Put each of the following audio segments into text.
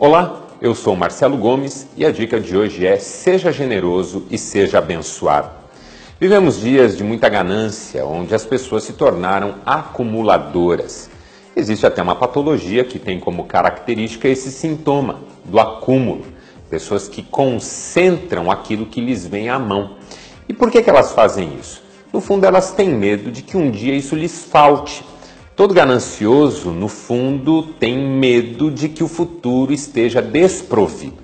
Olá, eu sou Marcelo Gomes e a dica de hoje é: seja generoso e seja abençoado. Vivemos dias de muita ganância, onde as pessoas se tornaram acumuladoras. Existe até uma patologia que tem como característica esse sintoma do acúmulo. Pessoas que concentram aquilo que lhes vem à mão. E por que, que elas fazem isso? No fundo, elas têm medo de que um dia isso lhes falte Todo ganancioso, no fundo, tem medo de que o futuro esteja desprovido.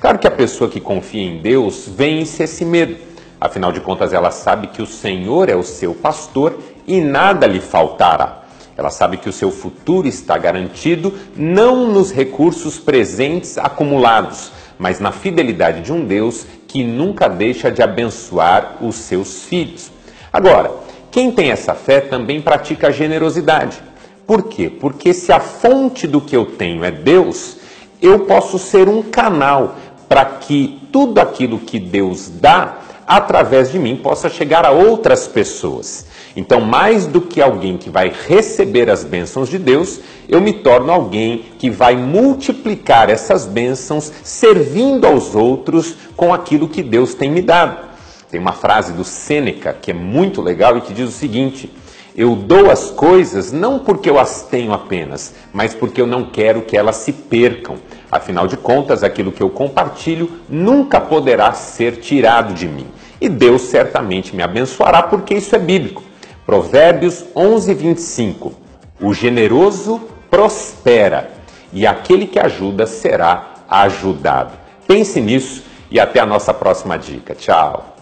Claro que a pessoa que confia em Deus vence esse medo. Afinal de contas, ela sabe que o Senhor é o seu pastor e nada lhe faltará. Ela sabe que o seu futuro está garantido não nos recursos presentes acumulados, mas na fidelidade de um Deus que nunca deixa de abençoar os seus filhos. Agora, quem tem essa fé também pratica a generosidade. Por quê? Porque se a fonte do que eu tenho é Deus, eu posso ser um canal para que tudo aquilo que Deus dá, através de mim, possa chegar a outras pessoas. Então, mais do que alguém que vai receber as bênçãos de Deus, eu me torno alguém que vai multiplicar essas bênçãos servindo aos outros com aquilo que Deus tem me dado. Tem uma frase do Sêneca que é muito legal e que diz o seguinte: Eu dou as coisas não porque eu as tenho apenas, mas porque eu não quero que elas se percam. Afinal de contas, aquilo que eu compartilho nunca poderá ser tirado de mim. E Deus certamente me abençoará porque isso é bíblico. Provérbios 11, 25. O generoso prospera e aquele que ajuda será ajudado. Pense nisso e até a nossa próxima dica. Tchau.